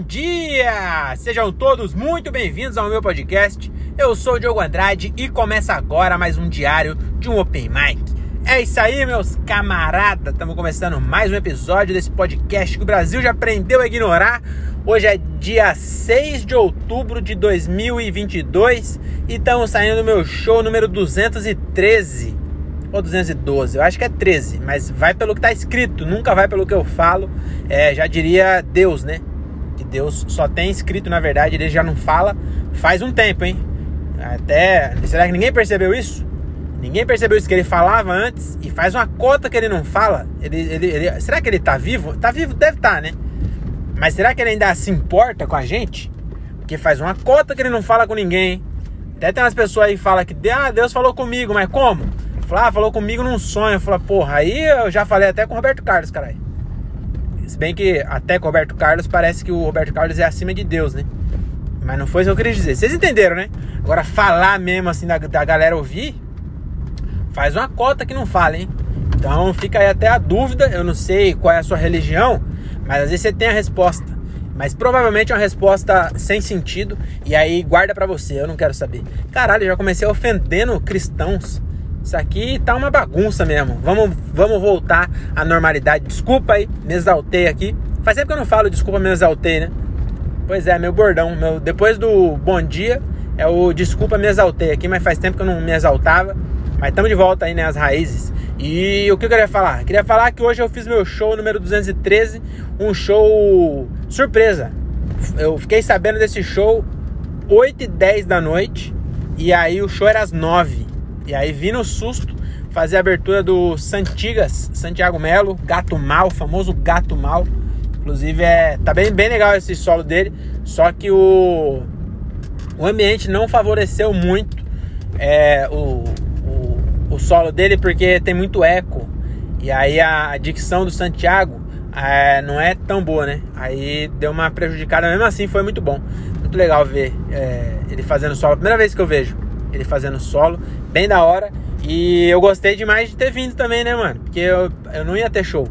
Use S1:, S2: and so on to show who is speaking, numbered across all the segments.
S1: dia! Sejam todos muito bem-vindos ao meu podcast. Eu sou o Diogo Andrade e começa agora mais um diário de um Open Mic. É isso aí, meus camaradas! Estamos começando mais um episódio desse podcast que o Brasil já aprendeu a ignorar. Hoje é dia 6 de outubro de 2022 e estamos saindo do meu show número 213 ou 212, eu acho que é 13, mas vai pelo que tá escrito, nunca vai pelo que eu falo. É, já diria Deus, né? Que Deus só tem escrito, na verdade, ele já não fala faz um tempo, hein? Até. Será que ninguém percebeu isso? Ninguém percebeu isso que ele falava antes e faz uma cota que ele não fala. Ele, ele, ele será que ele tá vivo? Tá vivo, deve estar, tá, né? Mas será que ele ainda se importa com a gente? Porque faz uma cota que ele não fala com ninguém. Até tem umas pessoas aí que falam que ah, Deus falou comigo, mas como? Falou, ah, falou comigo num sonho. Falei, porra, aí eu já falei até com o Roberto Carlos, caralho. Se bem que até com o Roberto Carlos parece que o Roberto Carlos é acima de Deus, né? Mas não foi isso que eu queria dizer. Vocês entenderam, né? Agora falar mesmo assim da, da galera ouvir, faz uma cota que não fala, hein? Então fica aí até a dúvida. Eu não sei qual é a sua religião, mas às vezes você tem a resposta. Mas provavelmente é uma resposta sem sentido. E aí guarda pra você, eu não quero saber. Caralho, já comecei ofendendo cristãos. Isso aqui tá uma bagunça mesmo. Vamos, vamos voltar à normalidade. Desculpa aí, me exaltei aqui. Faz tempo que eu não falo desculpa, me exaltei, né? Pois é, meu bordão. Meu, depois do bom dia, é o desculpa, me exaltei aqui, mas faz tempo que eu não me exaltava. Mas estamos de volta aí, né? As raízes. E o que eu queria falar? Queria falar que hoje eu fiz meu show número 213, um show surpresa. Eu fiquei sabendo desse show 8 e 10 da noite. E aí o show era às 9. E aí vi no susto fazer a abertura do Santigas, Santiago Melo, Gato Mal, famoso Gato Mal. Inclusive é tá bem, bem legal esse solo dele, só que o, o ambiente não favoreceu muito é, o, o, o solo dele porque tem muito eco. E aí a dicção do Santiago é, não é tão boa, né? Aí deu uma prejudicada, mesmo assim foi muito bom. Muito legal ver é, ele fazendo solo. Primeira vez que eu vejo ele fazendo solo bem da hora. E eu gostei demais de ter vindo também, né, mano? Porque eu, eu não ia ter show.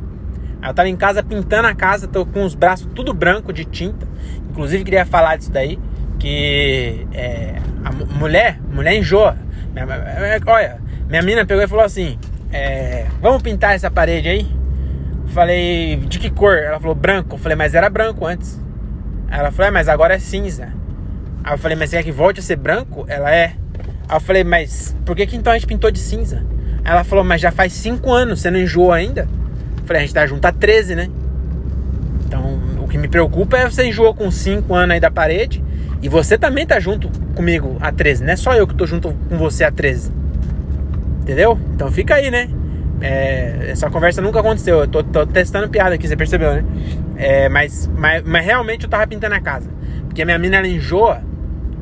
S1: Aí eu tava em casa pintando a casa, tô com os braços tudo branco de tinta. Inclusive queria falar disso daí, que é, a mulher, mulher enjoa. Minha, olha, minha mina pegou e falou assim: é, Vamos pintar essa parede aí? Falei, de que cor? Ela falou branco. Eu falei, mas era branco antes. Ela falou, é, mas agora é cinza. Aí eu falei, mas você quer que volte a ser branco? Ela é. Aí eu falei, mas por que, que então a gente pintou de cinza? Aí ela falou, mas já faz 5 anos, você não enjoou ainda? Eu falei, a gente tá junto há 13, né? Então, o que me preocupa é você enjoou com 5 anos aí da parede e você também tá junto comigo há 13, não é só eu que tô junto com você há 13. Entendeu? Então fica aí, né? É, essa conversa nunca aconteceu. Eu tô, tô, testando piada aqui, você percebeu, né? É, mas, mas, mas realmente eu tava pintando a casa. Porque a minha mina ela enjoa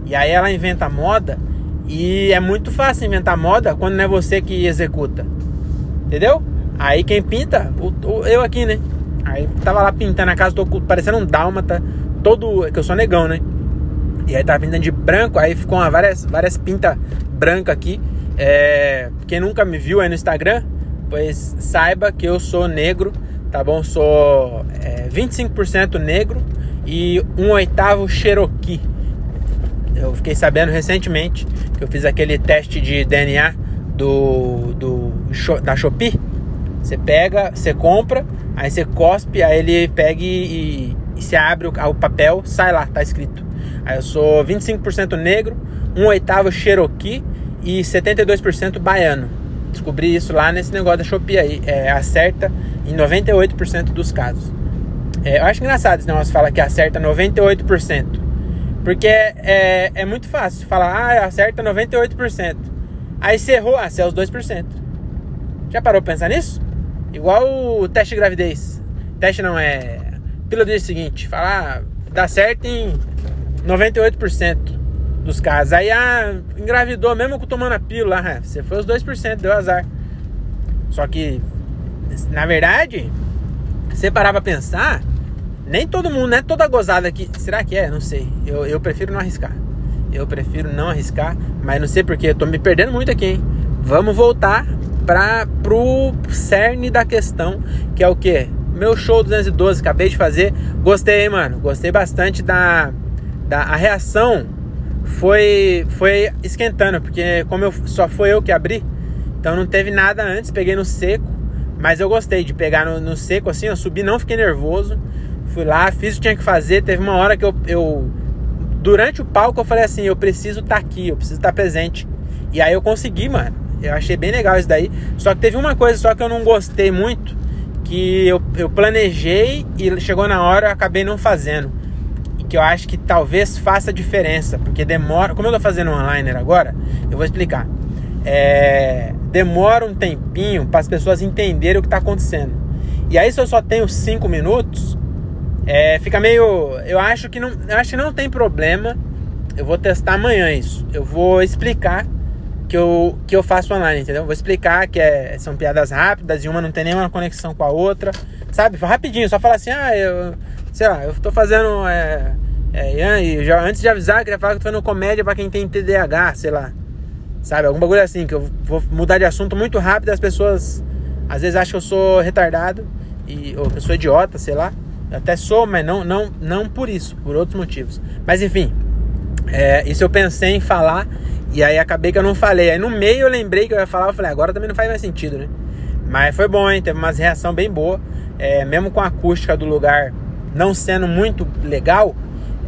S1: e aí ela inventa moda e é muito fácil inventar moda quando não é você que executa. Entendeu? Aí quem pinta, eu aqui, né? Aí tava lá pintando a casa, tô parecendo um dálmata, todo. que eu sou negão, né? E aí tava pintando de branco, aí ficou uma, várias, várias pintas brancas aqui. É, quem nunca me viu aí no Instagram, pois saiba que eu sou negro, tá bom? Sou é, 25% negro e um oitavo Cherokee. Eu fiquei sabendo recentemente que eu fiz aquele teste de DNA do, do da Shopee. Você pega, você compra, aí você cospe, aí ele pega e, e, se abre o, o, papel, sai lá, tá escrito. Aí eu sou 25% negro, um oitavo Cherokee e 72% baiano. Descobri isso lá nesse negócio da Shopee aí. É, acerta em 98% dos casos. É, eu acho engraçado esse negócio fala que acerta 98%. Porque é, é muito fácil falar, ah, acerta 98%. Aí você errou, ah, você é os 2%. Já parou pra pensar nisso? Igual o teste de gravidez. Teste não é. Pílula do dia seguinte. Falar, ah, dá certo em 98% dos casos. Aí, ah, engravidou mesmo tomando a pílula. Ah, você foi os 2%, deu azar. Só que, na verdade, você parar pra pensar, nem todo mundo, né? Toda gozada aqui. Será que é? Não sei. Eu, eu prefiro não arriscar. Eu prefiro não arriscar, mas não sei porque. Eu tô me perdendo muito aqui, hein? Vamos voltar para pro cerne da questão, que é o que? meu show 212, acabei de fazer. Gostei, mano. Gostei bastante da, da a reação. Foi foi esquentando, porque como eu, só foi eu que abri, então não teve nada antes, peguei no seco. Mas eu gostei de pegar no, no seco assim, eu subi, não fiquei nervoso. Fui lá, fiz o que tinha que fazer. Teve uma hora que eu, eu durante o palco eu falei assim, eu preciso estar tá aqui, eu preciso estar tá presente. E aí eu consegui, mano. Eu achei bem legal isso daí. Só que teve uma coisa só que eu não gostei muito, que eu, eu planejei e chegou na hora eu acabei não fazendo. Que eu acho que talvez faça diferença, porque demora. Como eu tô fazendo online agora, eu vou explicar. É, demora um tempinho para as pessoas entenderem o que está acontecendo. E aí, se eu só tenho cinco minutos, é, fica meio. Eu acho que não. Acho que não tem problema. Eu vou testar amanhã isso. Eu vou explicar que eu, que eu faço online, entendeu? Vou explicar que é, são piadas rápidas e uma não tem nenhuma conexão com a outra, sabe? Rapidinho, só falar assim, ah, eu, sei lá, eu tô fazendo, é, é, e já, antes de avisar, eu queria falar que eu tô fazendo comédia pra quem tem TDAH, sei lá, sabe? Algum bagulho assim, que eu vou mudar de assunto muito rápido as pessoas às vezes acham que eu sou retardado, e, ou que eu sou idiota, sei lá. Até sou, mas não, não, não por isso, por outros motivos. Mas enfim, é, isso eu pensei em falar e aí acabei que eu não falei. Aí no meio eu lembrei que eu ia falar, eu falei, agora também não faz mais sentido, né? Mas foi bom, hein? Teve uma reação bem boa. É, mesmo com a acústica do lugar não sendo muito legal,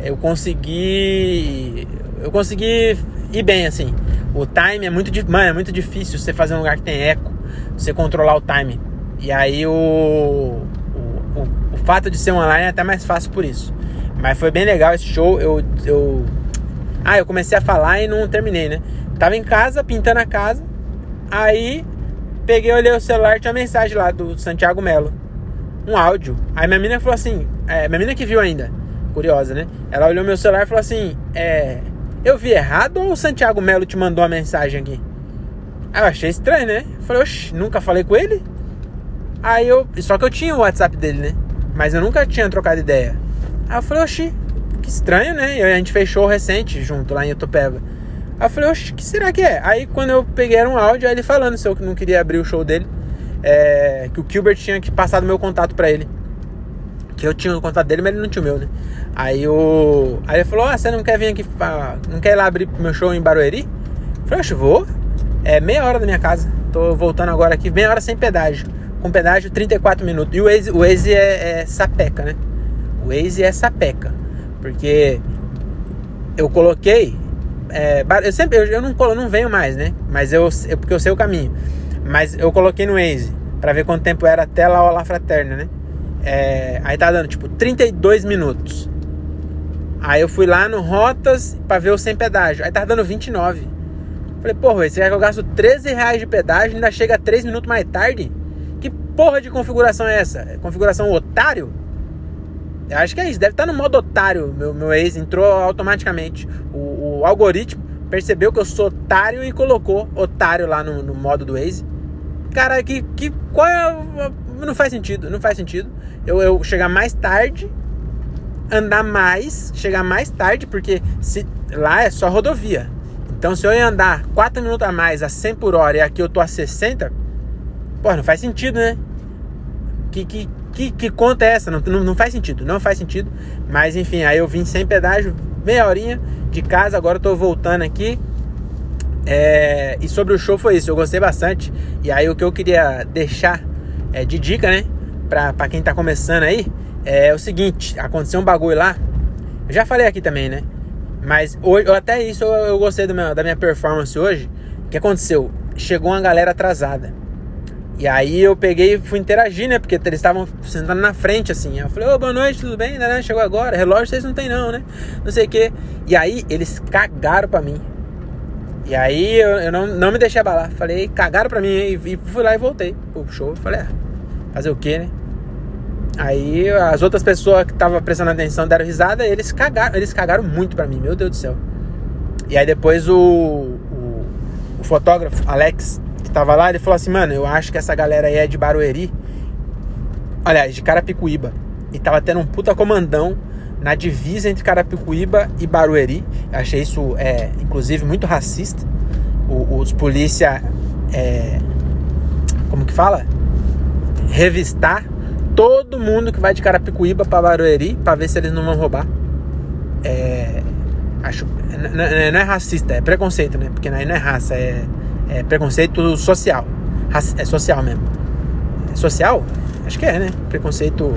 S1: eu consegui. Eu consegui ir bem, assim. O time é muito, mano, é muito difícil você fazer um lugar que tem eco, você controlar o time. E aí o fato de ser online é até mais fácil por isso. Mas foi bem legal esse show. Eu, eu ah, eu comecei a falar e não terminei, né? Tava em casa, pintando a casa. Aí peguei, olhei o celular, tinha uma mensagem lá do Santiago Melo. Um áudio. Aí minha menina falou assim, é, minha menina que viu ainda, curiosa, né? Ela olhou meu celular e falou assim, é, eu vi errado ou o Santiago Melo te mandou uma mensagem aqui? Aí eu achei estranho, né? falei, oxe, nunca falei com ele? Aí eu. Só que eu tinha o WhatsApp dele, né? Mas eu nunca tinha trocado ideia. Aí eu falei, oxi, que estranho, né? E a gente fechou recente junto lá em Itupeva. Aí eu falei, oxe, que será que é? Aí quando eu peguei era um áudio, aí ele falando se eu não queria abrir o show dele, é, que o Gilbert tinha que passar meu contato para ele. Que eu tinha o contato dele, mas ele não tinha o meu, né? Aí, o... aí ele falou, ah, você não quer vir aqui, não quer ir lá abrir meu show em Barueri? Eu falei, oxe, vou. É meia hora da minha casa. Tô voltando agora aqui, meia hora sem pedágio. Com pedágio, 34 minutos. E o Waze, o Waze é, é sapeca, né? O Waze é sapeca. Porque eu coloquei. É, eu sempre eu, eu não, eu não venho mais, né? Mas eu, eu, porque eu sei o caminho. Mas eu coloquei no Waze para ver quanto tempo era até lá o Fraterna, né? É, aí tá dando tipo 32 minutos. Aí eu fui lá no Rotas para ver o sem pedágio. Aí tá dando 29. Falei, porra, esse que eu gasto 13 reais de pedágio ainda chega 3 minutos mais tarde? Porra de configuração é essa? É configuração otário? Eu acho que é isso. Deve estar no modo otário. Meu, meu ex entrou automaticamente. O, o, algoritmo percebeu que eu sou otário e colocou otário lá no, no modo do Waze. Cara, que, que qual é, não faz sentido, não faz sentido. Eu, eu chegar mais tarde, andar mais, chegar mais tarde, porque se lá é só rodovia. Então se eu ia andar 4 minutos a mais a 100 por hora e aqui eu tô a 60, pô, não faz sentido, né? Que, que, que, que conta é essa? Não, não, não, faz sentido, não faz sentido. Mas enfim, aí eu vim sem pedágio, meia horinha de casa, agora eu tô voltando aqui. É, e sobre o show foi isso, eu gostei bastante. E aí o que eu queria deixar é, de dica, né? Pra, pra quem tá começando aí, é o seguinte, aconteceu um bagulho lá. Eu já falei aqui também, né? Mas hoje, até isso eu, eu gostei meu, da minha performance hoje. O que aconteceu? Chegou uma galera atrasada. E aí eu peguei e fui interagir, né? Porque eles estavam sentando na frente, assim. Eu falei, ô, boa noite, tudo bem? Né? Chegou agora. Relógio vocês não tem não, né? Não sei o quê. E aí eles cagaram pra mim. E aí eu, eu não, não me deixei abalar. Falei, cagaram pra mim. E, e fui lá e voltei pro show. Falei, ah, fazer o quê, né? Aí as outras pessoas que estavam prestando atenção deram risada e eles cagaram, eles cagaram muito pra mim, meu Deus do céu. E aí depois o, o, o fotógrafo, Alex, que tava lá, ele falou assim, mano, eu acho que essa galera aí é de Barueri. Aliás, de Carapicuíba. E tava tendo um puta comandão na divisa entre Carapicuíba e Barueri. Eu achei isso, é, inclusive, muito racista. O, os polícia, é, como que fala? Revistar todo mundo que vai de Carapicuíba para Barueri para ver se eles não vão roubar. É, acho, não, é racista, é preconceito, né? Porque aí não é raça, é, é preconceito social. É social mesmo. É social? Acho que é, né? Preconceito.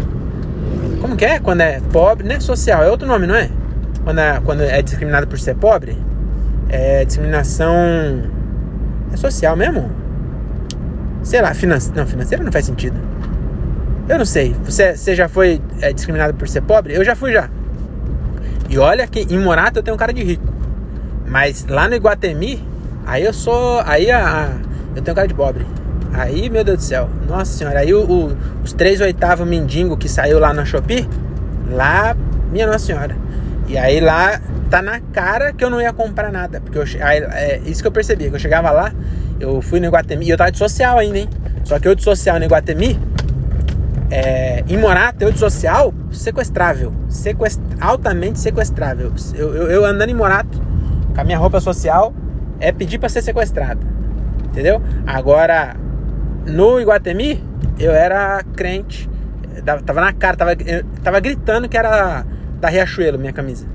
S1: Como que é? Quando é pobre, não é social, é outro nome, não é? Quando é, quando é discriminado por ser pobre? É discriminação. É social mesmo? Sei lá, finance... não, financeira não faz sentido. Eu não sei. Você, você já foi é, discriminado por ser pobre? Eu já fui já. E olha que em Morato eu tenho um cara de rico. Mas lá no Iguatemi, aí eu sou. Aí a, a eu tenho cara de pobre. Aí, meu Deus do céu. Nossa senhora. Aí o, o, os três oitavos mendigo que saiu lá na Shopee, lá, minha nossa senhora. E aí lá tá na cara que eu não ia comprar nada. Porque eu, aí, é isso que eu percebi. Que eu chegava lá, eu fui no Iguatemi. E eu tava de social ainda, hein? Só que eu de social no Iguatemi, é, em Morato, eu de social, sequestrável. Sequest, altamente sequestrável. Eu, eu, eu andando em Morato, com a minha roupa social, é pedir para ser sequestrado. Entendeu? Agora, no Iguatemi, eu era crente. Tava na cara, tava, tava gritando que era da Riachuelo, minha camisa.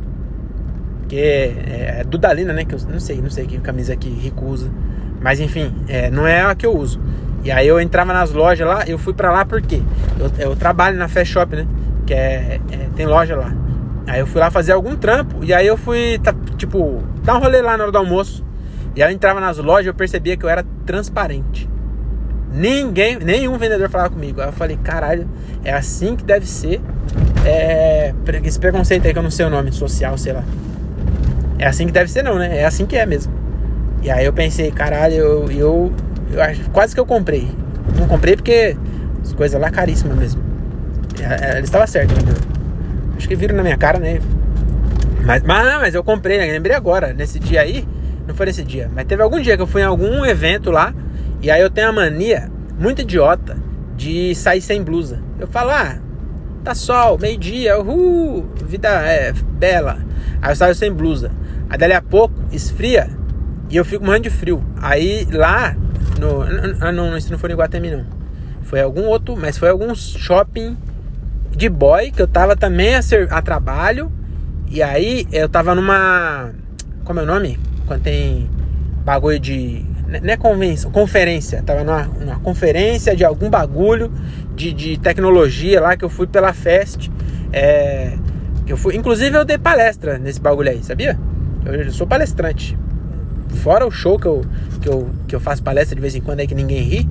S1: Que é, é Dudalina, né? Que eu não sei, não sei que camisa que Rico usa. Mas enfim, é, não é a que eu uso. E aí eu entrava nas lojas lá, eu fui pra lá porque eu, eu trabalho na Fast Shop, né? Que é, é, tem loja lá. Aí eu fui lá fazer algum trampo e aí eu fui, tá, tipo, dar um rolê lá na hora do almoço. E eu entrava nas lojas e eu percebia que eu era transparente. Ninguém, nenhum vendedor falava comigo. Aí eu falei, caralho, é assim que deve ser. É, esse preconceito aí que eu não sei o nome, social, sei lá. É assim que deve ser, não, né? É assim que é mesmo. E aí eu pensei, caralho, eu, eu, eu quase que eu comprei. Não comprei porque as coisas lá caríssimas mesmo. É, é, ele estava certo, entendeu? Acho que viram na minha cara, né? Mas, mas, mas eu comprei, né? lembrei agora, nesse dia aí, não foi nesse dia, mas teve algum dia que eu fui em algum evento lá e aí eu tenho a mania muito idiota de sair sem blusa. Eu falo, ah, tá sol, meio-dia, vida é bela. Aí eu saio sem blusa. Aí dali a pouco esfria e eu fico morrendo de frio. Aí lá, no, ah não, isso não foi no Iguatemi não. Foi algum outro, mas foi algum shopping de boy que eu tava também a, ser, a trabalho. E aí eu tava numa. Como é o nome? Quando tem bagulho de não é convenção, conferência. Tava numa, numa conferência de algum bagulho de, de tecnologia lá que eu fui pela Fest. É, eu fui, inclusive eu dei palestra nesse bagulho aí, sabia? Eu, eu sou palestrante. Fora o show que eu, que, eu, que eu faço palestra de vez em quando aí que ninguém ri,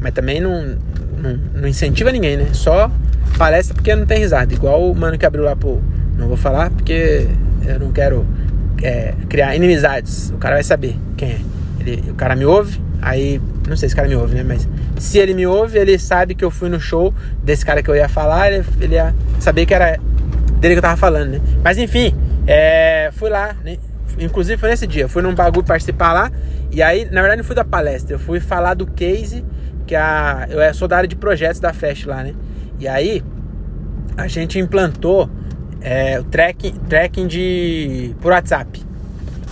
S1: mas também não, não, não incentiva ninguém, né? Só palestra porque não tem risada. Igual o mano que abriu lá pro. Não vou falar porque eu não quero é, criar inimizades. O cara vai saber quem é. Ele, o cara me ouve, aí. Não sei se o cara me ouve, né? Mas se ele me ouve, ele sabe que eu fui no show desse cara que eu ia falar, ele, ele ia saber que era dele que eu tava falando, né? Mas enfim, é, fui lá, né? Inclusive foi nesse dia, fui num bagulho participar lá. E aí, na verdade, não fui da palestra, eu fui falar do case, que a, eu sou da área de projetos da Fest lá, né? E aí, a gente implantou é, o tracking, tracking de, por WhatsApp.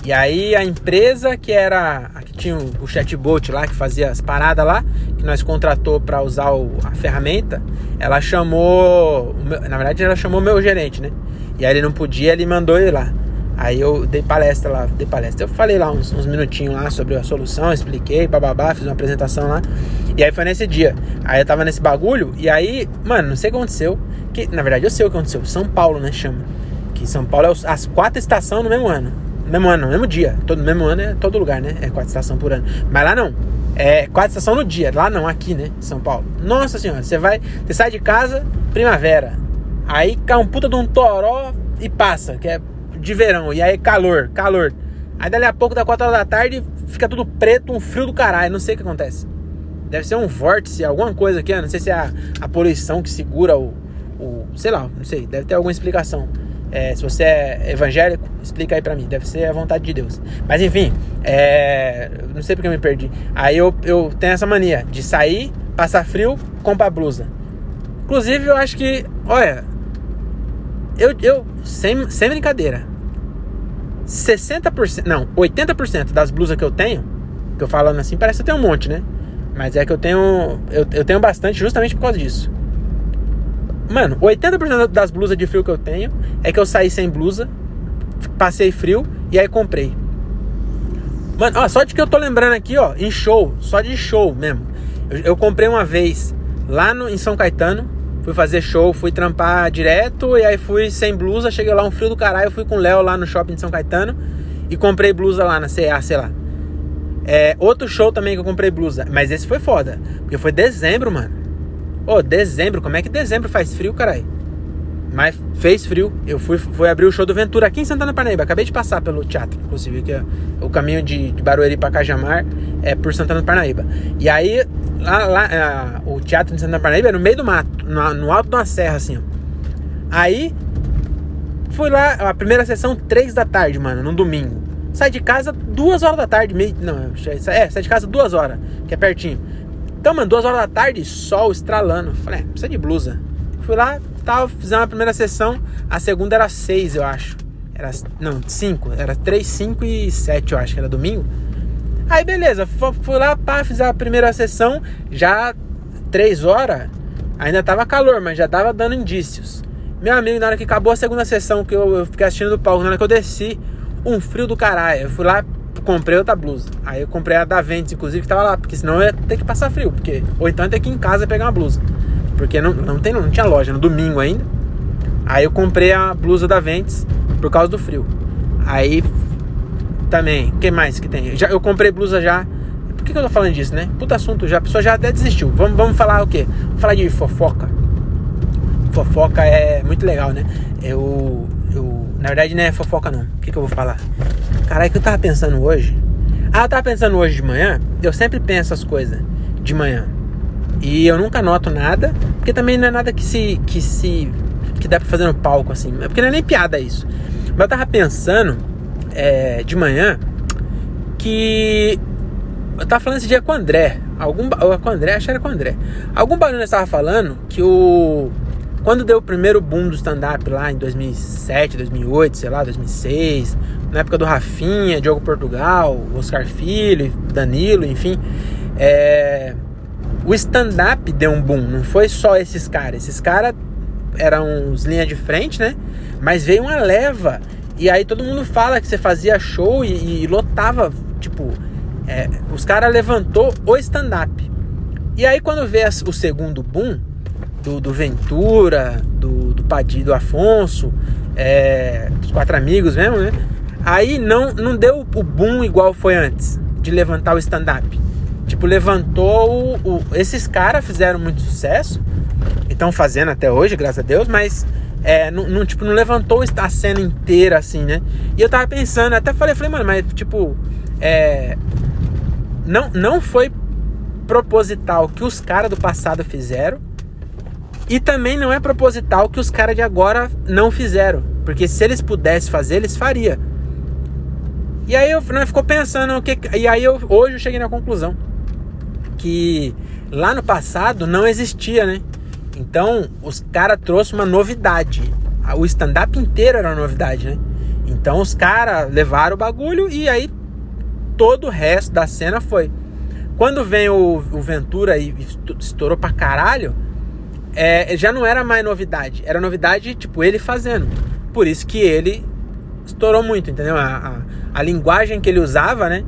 S1: E aí a empresa que era que tinha o chatbot lá que fazia as paradas lá, que nós contratou para usar o, a ferramenta, ela chamou, na verdade ela chamou meu gerente, né? E aí ele não podia, ele mandou ele lá. Aí eu dei palestra lá, dei palestra. Eu falei lá uns, uns minutinhos lá sobre a solução, expliquei, bababá, fiz uma apresentação lá. E aí foi nesse dia. Aí eu tava nesse bagulho, e aí, mano, não sei o que aconteceu. Que, na verdade eu sei o que aconteceu. São Paulo, né, chama. Que São Paulo é as quatro estações no mesmo ano mesmo ano, mesmo dia. Todo mesmo ano é todo lugar, né? É quatro estações por ano. Mas lá não. É quatro estações no dia. Lá não, aqui, né? São Paulo. Nossa senhora, você vai. Você sai de casa, primavera. Aí cai um puta de um toró e passa, que é de verão. E aí calor, calor. Aí dali a pouco, da 4 horas da tarde, fica tudo preto, um frio do caralho. Não sei o que acontece. Deve ser um vórtice, alguma coisa aqui. Não sei se é a, a poluição que segura o, o. Sei lá, não sei. Deve ter alguma explicação. É, se você é evangélico, explica aí pra mim. Deve ser a vontade de Deus. Mas enfim, é, não sei porque eu me perdi. Aí eu, eu tenho essa mania de sair, passar frio, comprar blusa. Inclusive, eu acho que, olha, eu, eu sem, sem brincadeira, 60%, não, 80% das blusas que eu tenho, que eu falando assim, parece que eu tenho um monte, né? Mas é que eu tenho, eu, eu tenho bastante justamente por causa disso. Mano, 80% das blusas de frio que eu tenho é que eu saí sem blusa, passei frio e aí comprei. Mano, ó, só de que eu tô lembrando aqui, ó, em show, só de show mesmo. Eu, eu comprei uma vez lá no, em São Caetano, fui fazer show, fui trampar direto e aí fui sem blusa, cheguei lá um frio do caralho, fui com o Léo lá no shopping de São Caetano e comprei blusa lá na CA, sei lá. É, outro show também que eu comprei blusa, mas esse foi foda, porque foi dezembro, mano. Ô, dezembro, como é que dezembro faz frio, caralho? Mas fez frio. Eu fui, fui abrir o show do Ventura aqui em Santana Parnaíba. Acabei de passar pelo teatro, inclusive, que é o caminho de, de Barueri para Cajamar é por Santana Parnaíba. E aí, lá, lá a, o teatro de Santana Parnaíba é no meio do mato, no, no alto de uma serra, assim, ó. Aí, fui lá, a primeira sessão, três da tarde, mano, num domingo. Sai de casa duas horas da tarde, meio. Não, é, sai de casa duas horas, que é pertinho. Então, mano, duas horas da tarde, sol estralando. Falei, é, precisa de blusa. Fui lá, tava, fizemos a primeira sessão, a segunda era seis, eu acho. Era, não, cinco. Era três, cinco e sete, eu acho que era domingo. Aí, beleza, fui lá, pá, fiz a primeira sessão, já três horas, ainda tava calor, mas já tava dando indícios. Meu amigo, na hora que acabou a segunda sessão, que eu, eu fiquei assistindo do palco, na hora que eu desci, um frio do caralho. Eu fui lá, comprei outra blusa. Aí eu comprei a da Ventes, inclusive, que tava lá, porque senão eu ia ter que passar frio. Porque, ou então eu ia ter que ir em casa pegar uma blusa. Porque não, não, tem, não tinha loja, no domingo ainda. Aí eu comprei a blusa da Ventes por causa do frio. Aí também, o que mais que tem? Já, eu comprei blusa já. Por que, que eu tô falando disso, né? Puta assunto já, a pessoa já até desistiu. Vamos, vamos falar o quê? Vamos falar de fofoca. Fofoca é muito legal, né? Eu, eu na verdade não é fofoca não. O que, que eu vou falar? Caralho, que eu tava pensando hoje? Ah, eu tava pensando hoje de manhã. Eu sempre penso as coisas de manhã. E eu nunca noto nada, porque também não é nada que se que se que dá para fazer no palco assim, porque não é nem piada isso. Mas eu tava pensando é, de manhã que eu tava falando esse dia com o André, algum com o André, acho que era com o André. Algum barulho estava falando que o quando deu o primeiro boom do stand-up lá em 2007, 2008, sei lá, 2006, na época do Rafinha, Diogo Portugal, Oscar Filho, Danilo, enfim, é, o stand-up deu um boom, não foi só esses caras. Esses caras eram os linha de frente, né? Mas veio uma leva. E aí todo mundo fala que você fazia show e, e lotava, tipo, é, os caras levantou o stand-up. E aí quando vê o segundo boom, do, do Ventura, do, do Padilha, do Afonso, é, dos quatro amigos mesmo, né? Aí não, não deu o boom igual foi antes de levantar o stand-up. Tipo, levantou o, o esses caras fizeram muito sucesso estão fazendo até hoje, graças a Deus, mas é, não, não, tipo, não levantou a cena inteira assim, né? E eu tava pensando, até falei, falei, mano, mas tipo, é, não, não foi proposital que os caras do passado fizeram e também não é proposital que os caras de agora não fizeram. Porque se eles pudessem fazer, eles fariam. E aí eu né, ficou pensando o que. E aí eu, hoje eu cheguei na conclusão que lá no passado não existia, né? Então os caras trouxeram uma novidade. O stand-up inteiro era uma novidade, né? Então os caras levaram o bagulho e aí todo o resto da cena foi. Quando vem o, o Ventura e estourou pra caralho, é, já não era mais novidade. Era novidade, tipo, ele fazendo. Por isso que ele estourou muito, entendeu? A, a, a, linguagem que ele usava, né?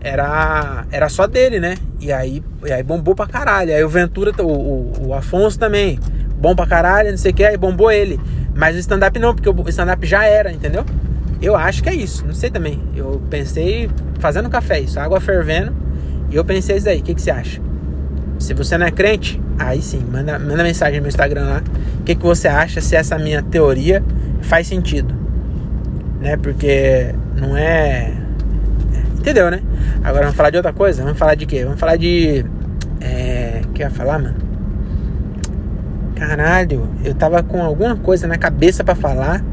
S1: Era, era só dele, né? E aí, e aí bombou pra caralho. Aí o Ventura, o, o, o Afonso também, bom pra caralho, não sei o que, aí bombou ele. Mas o stand-up não, porque o stand-up já era, entendeu? Eu acho que é isso, não sei também. Eu pensei fazendo café, isso, água fervendo, e eu pensei isso aí. O que, que você acha? Se você não é crente, aí sim, manda, manda mensagem no meu Instagram lá. O que, que você acha se essa minha teoria faz sentido? Né? Porque não é. Entendeu, né? Agora vamos falar de outra coisa? Vamos falar de quê? Vamos falar de. É. O que eu ia falar, mano? Caralho, eu tava com alguma coisa na cabeça para falar.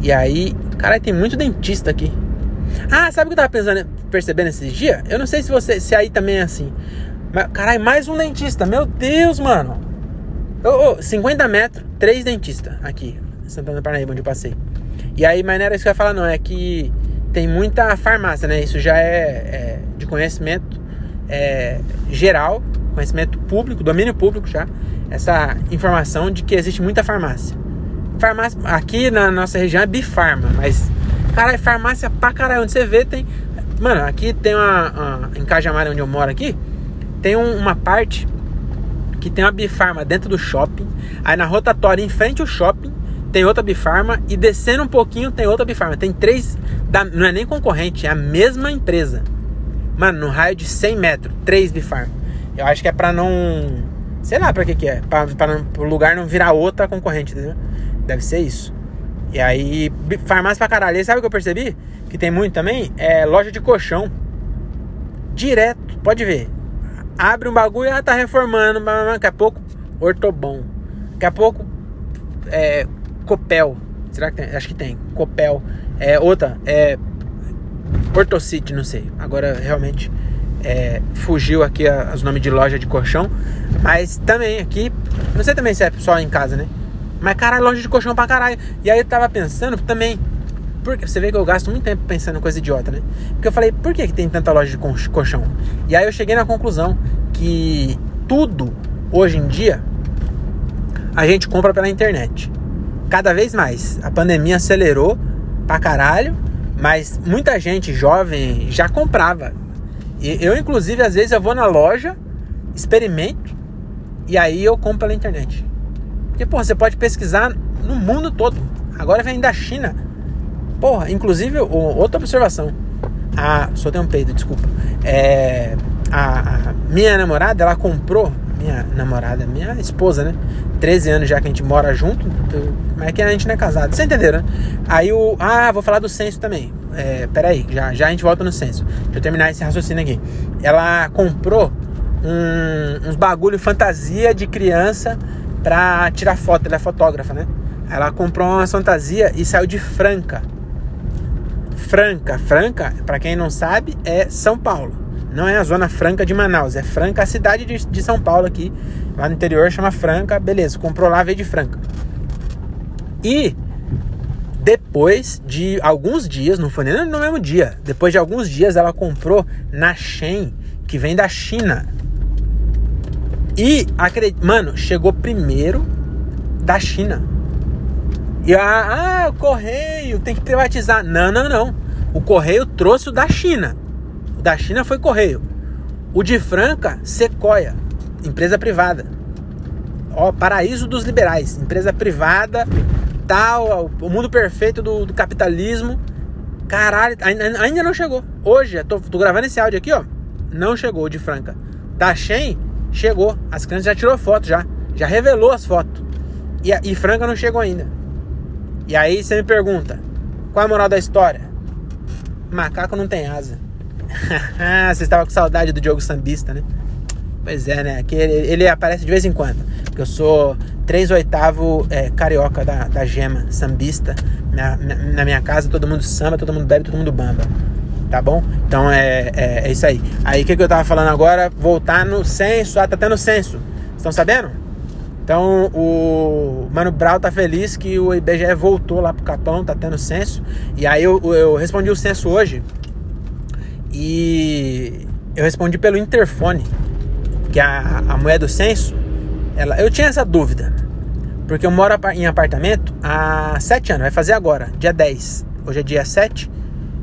S1: E aí. Caralho, tem muito dentista aqui. Ah, sabe o que eu tava pensando, percebendo esses dias? Eu não sei se você se aí também é assim. Caralho, mais um dentista. Meu Deus, mano. Oh, oh, 50 metros, três dentistas aqui, Santana do Parnaíba, onde eu passei. E aí, mas não era isso que eu ia falar, não. É que tem muita farmácia, né? Isso já é, é de conhecimento é, geral. conhecimento público, domínio público já, essa informação de que existe muita farmácia. Farmácia aqui na nossa região é bifarma, mas cara, é farmácia pra caralho. Onde você vê tem. Mano, aqui tem uma. uma em Cajamar, onde eu moro aqui, tem um, uma parte que tem uma bifarma dentro do shopping. Aí na rotatória, em frente ao shopping, tem outra bifarma. E descendo um pouquinho, tem outra bifarma. Tem três. Da, não é nem concorrente, é a mesma empresa. Mano, no raio de 100 metros, três bifarmas. Eu acho que é pra não. Sei lá pra que que é. Pra, pra o lugar não virar outra concorrente, entendeu? Deve ser isso. E aí, farmácia pra caralho. E sabe o que eu percebi? Que tem muito também? É loja de colchão. Direto, pode ver. Abre um bagulho, ela tá reformando. Daqui a pouco, Ortobon. Daqui a pouco, é, Copel. Será que tem? Acho que tem. Copel. É, outra, é. Ortocity, não sei. Agora realmente é, fugiu aqui os nomes de loja de colchão. Mas também aqui, não sei também se é só em casa, né? Mas caralho, loja de colchão pra caralho. E aí eu tava pensando também. Porque você vê que eu gasto muito tempo pensando em coisa idiota, né? Porque eu falei, por que, que tem tanta loja de colchão? E aí eu cheguei na conclusão que tudo hoje em dia a gente compra pela internet. Cada vez mais. A pandemia acelerou pra caralho, mas muita gente jovem já comprava. E eu, inclusive, às vezes eu vou na loja, experimento e aí eu compro pela internet. Porque, porra, você pode pesquisar no mundo todo. Agora vem da China. Porra, inclusive, outra observação. A, só tem um peido, desculpa. É, a, a, minha namorada, ela comprou. Minha namorada, minha esposa, né? 13 anos já que a gente mora junto. Mas é que a gente não é casado. Você entenderam, né? Aí o. Ah, vou falar do censo também. É, peraí, já, já a gente volta no censo. Deixa eu terminar esse raciocínio aqui. Ela comprou um, uns bagulho fantasia de criança pra tirar foto, ela é fotógrafa, né? Ela comprou uma fantasia e saiu de Franca. Franca, Franca, para quem não sabe, é São Paulo. Não é a zona franca de Manaus, é Franca, a cidade de, de São Paulo aqui. Lá no interior chama Franca, beleza, comprou lá, veio de Franca. E depois de alguns dias, não foi nem no mesmo dia, depois de alguns dias ela comprou na Shen, que vem da China. E, acredito, mano, chegou primeiro da China. E ah, ah, o correio tem que privatizar. Não, não, não. O correio trouxe o da China. O da China foi correio. O de Franca, Sequoia, empresa privada. Ó, paraíso dos liberais, empresa privada, tal, o mundo perfeito do, do capitalismo. Caralho, ainda, ainda não chegou. Hoje, tô, tô gravando esse áudio aqui, ó. Não chegou o de Franca. Da Shen chegou. As crianças já tirou foto já. Já revelou as fotos. E, e Franca não chegou ainda. E aí você me pergunta, qual é a moral da história? Macaco não tem asa. você estava com saudade do Diogo Sambista, né? Pois é, né? Que ele, ele, aparece de vez em quando. Porque eu sou 3 oitavo é, carioca da, da gema, sambista. Na, na minha casa todo mundo samba, todo mundo bebe, todo mundo bamba tá bom? Então é, é, é isso aí. Aí o que, que eu tava falando agora? Voltar no censo. Ah, tá tendo censo. Estão sabendo? Então o Mano Brau tá feliz que o IBGE voltou lá pro Capão, tá tendo censo. E aí eu, eu respondi o censo hoje. E eu respondi pelo interfone. Que a, a mulher do censo, ela, eu tinha essa dúvida. Porque eu moro em apartamento há sete anos, vai fazer agora, dia 10. Hoje é dia 7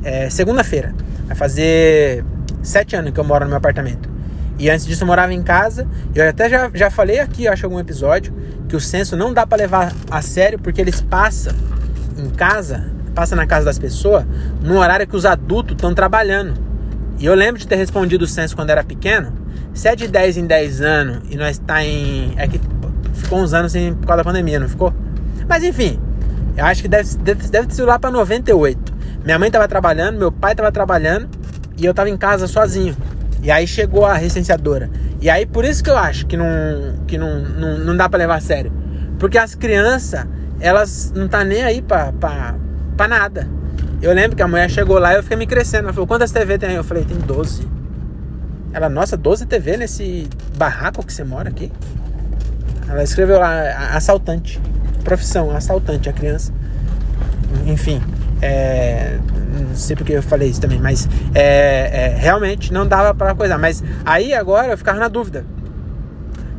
S1: é, segunda-feira. Vai fazer sete anos que eu moro no meu apartamento. E antes disso eu morava em casa. E eu até já, já falei aqui, acho algum episódio, que o censo não dá para levar a sério porque eles passam em casa, passa na casa das pessoas, no horário que os adultos estão trabalhando. E eu lembro de ter respondido o censo quando era pequeno. Se é de 10 em 10 anos e nós está em. É que ficou uns anos sem, por causa da pandemia, não ficou? Mas enfim, eu acho que deve, deve, deve ter lá para 98. Minha mãe estava trabalhando, meu pai estava trabalhando e eu estava em casa sozinho. E aí chegou a recenseadora. E aí por isso que eu acho que não, que não, não, não dá para levar a sério. Porque as crianças, elas não tá nem aí pra, pra, pra nada. Eu lembro que a mulher chegou lá e eu fiquei me crescendo. Ela falou, quantas TV tem aí? Eu falei, tem 12. Ela, nossa, 12 TV nesse barraco que você mora aqui? Ela escreveu lá, assaltante. Profissão, assaltante, a criança. Enfim. É, não sei porque eu falei isso também, mas é, é, realmente não dava para coisa. Mas aí agora eu ficava na dúvida.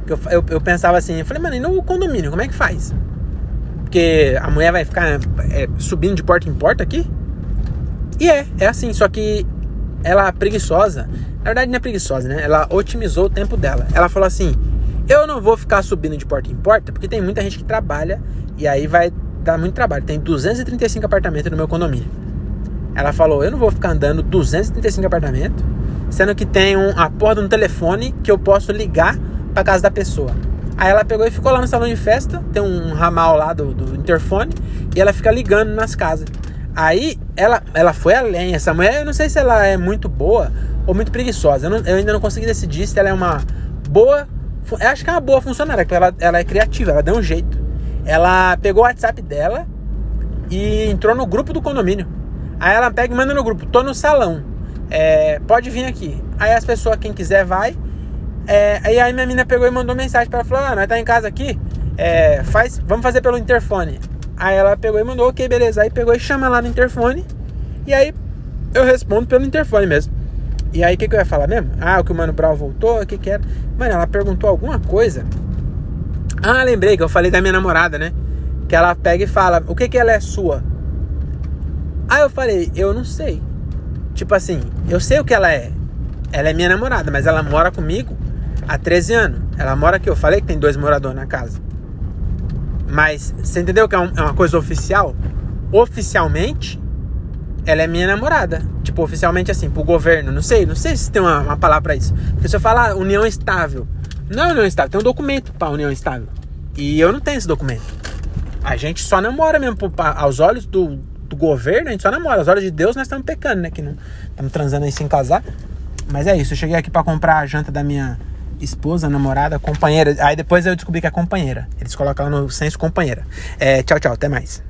S1: Eu, eu, eu pensava assim, eu falei, mano, e no condomínio, como é que faz? Porque a mulher vai ficar é, subindo de porta em porta aqui? E é, é assim, só que ela é preguiçosa. Na verdade, não é preguiçosa, né? Ela otimizou o tempo dela. Ela falou assim: eu não vou ficar subindo de porta em porta, porque tem muita gente que trabalha e aí vai dar muito trabalho. Tem 235 apartamentos no meu condomínio. Ela falou: eu não vou ficar andando 235 apartamentos, sendo que tem um, a porra de um telefone que eu posso ligar pra casa da pessoa. Aí ela pegou e ficou lá no salão de festa, tem um ramal lá do, do interfone, e ela fica ligando nas casas. Aí ela, ela foi além. Essa mulher, eu não sei se ela é muito boa ou muito preguiçosa. Eu, não, eu ainda não consegui decidir se ela é uma boa. Eu acho que é uma boa funcionária, porque ela, ela é criativa, ela deu um jeito. Ela pegou o WhatsApp dela e entrou no grupo do condomínio. Aí ela pega e manda no grupo: tô no salão, é, pode vir aqui. Aí as pessoas, quem quiser, vai. É, aí a minha menina pegou e mandou mensagem para ela: falou, ah, nós tá em casa aqui, é, faz, vamos fazer pelo interfone. Aí ela pegou e mandou, ok, beleza. Aí pegou e chama lá no interfone. E aí eu respondo pelo interfone mesmo. E aí o que, que eu ia falar mesmo? Ah, o que o Mano Brown voltou, o que que era? Mano, ela perguntou alguma coisa. Ah, lembrei que eu falei da minha namorada, né? Que ela pega e fala, o que que ela é sua? Aí eu falei, eu não sei. Tipo assim, eu sei o que ela é. Ela é minha namorada, mas ela mora comigo há 13 anos. Ela mora aqui, eu falei que tem dois moradores na casa. Mas você entendeu que é, um, é uma coisa oficial? Oficialmente, ela é minha namorada. Tipo, oficialmente assim, pro governo. Não sei, não sei se tem uma, uma palavra pra isso. Porque se eu falar união estável, não é união estável, tem um documento pra união estável. E eu não tenho esse documento. A gente só namora mesmo, aos olhos do, do governo, a gente só namora. Aos olhos de Deus, nós estamos pecando, né? Que não estamos transando aí sem casar. Mas é isso, eu cheguei aqui para comprar a janta da minha esposa, namorada, companheira. Aí depois eu descobri que é companheira. Eles colocam no senso companheira. É, tchau, tchau, até mais.